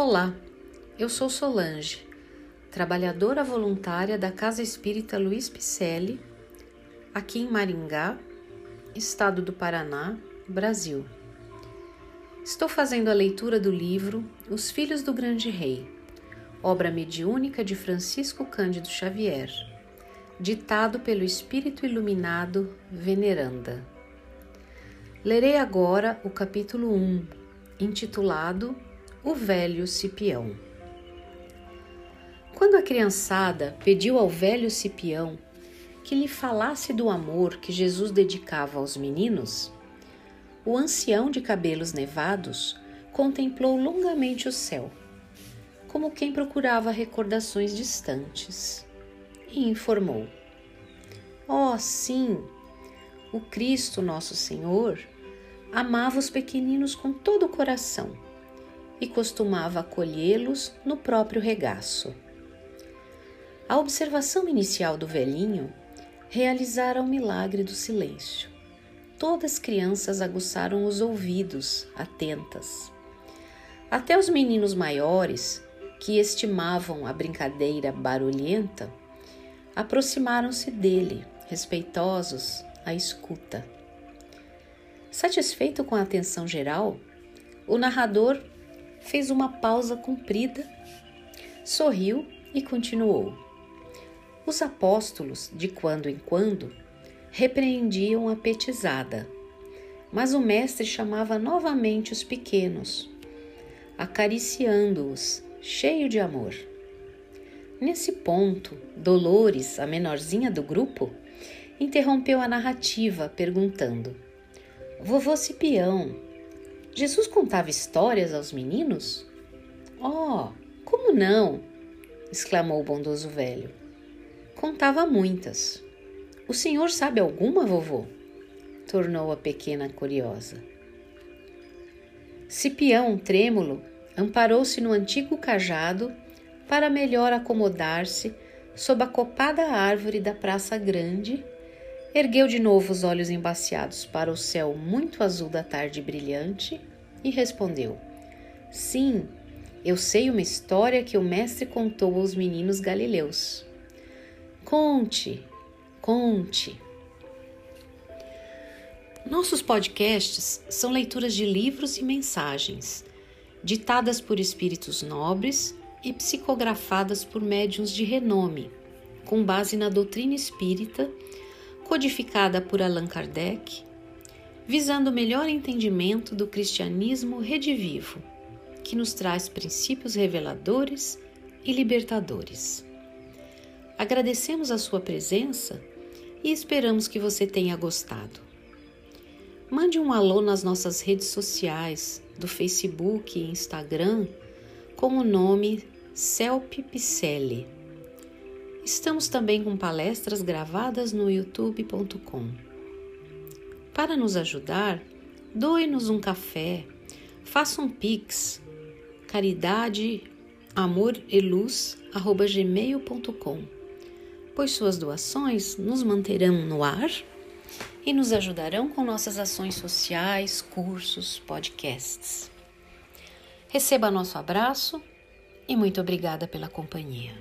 Olá, eu sou Solange, trabalhadora voluntária da Casa Espírita Luiz Picelli, aqui em Maringá, estado do Paraná, Brasil. Estou fazendo a leitura do livro Os Filhos do Grande Rei, obra mediúnica de Francisco Cândido Xavier, ditado pelo Espírito Iluminado Veneranda. Lerei agora o capítulo 1, intitulado O Velho Cipião. Quando a criançada pediu ao velho Cipião que lhe falasse do amor que Jesus dedicava aos meninos, o ancião de cabelos nevados contemplou longamente o céu, como quem procurava recordações distantes, e informou: Oh, sim, o Cristo nosso Senhor amava os pequeninos com todo o coração e costumava acolhê-los no próprio regaço. A observação inicial do velhinho realizara o milagre do silêncio. Todas as crianças aguçaram os ouvidos, atentas. Até os meninos maiores, que estimavam a brincadeira barulhenta, aproximaram-se dele, respeitosos, à escuta. Satisfeito com a atenção geral, o narrador fez uma pausa comprida, sorriu e continuou. Os apóstolos, de quando em quando, repreendiam a petizada, mas o mestre chamava novamente os pequenos, acariciando-os, cheio de amor. Nesse ponto, Dolores, a menorzinha do grupo, interrompeu a narrativa perguntando: Vovô Cipião, Jesus contava histórias aos meninos? Oh, como não? exclamou o bondoso velho. Contava muitas. O senhor sabe alguma, vovô? tornou a pequena curiosa. Cipião, trêmulo, amparou-se no antigo cajado para melhor acomodar-se sob a copada árvore da Praça Grande Ergueu de novo os olhos embaciados para o céu muito azul da tarde brilhante e respondeu: Sim, eu sei uma história que o mestre contou aos meninos galileus. Conte, conte. Nossos podcasts são leituras de livros e mensagens, ditadas por espíritos nobres e psicografadas por médiuns de renome, com base na doutrina espírita codificada por Allan Kardec, visando o melhor entendimento do cristianismo redivivo, que nos traz princípios reveladores e libertadores. Agradecemos a sua presença e esperamos que você tenha gostado. Mande um alô nas nossas redes sociais, do Facebook e Instagram, com o nome Celpe Picelli. Estamos também com palestras gravadas no youtube.com. Para nos ajudar, doe-nos um café, faça um pix, caridade, amor e luz, gmail.com, pois suas doações nos manterão no ar e nos ajudarão com nossas ações sociais, cursos, podcasts. Receba nosso abraço e muito obrigada pela companhia.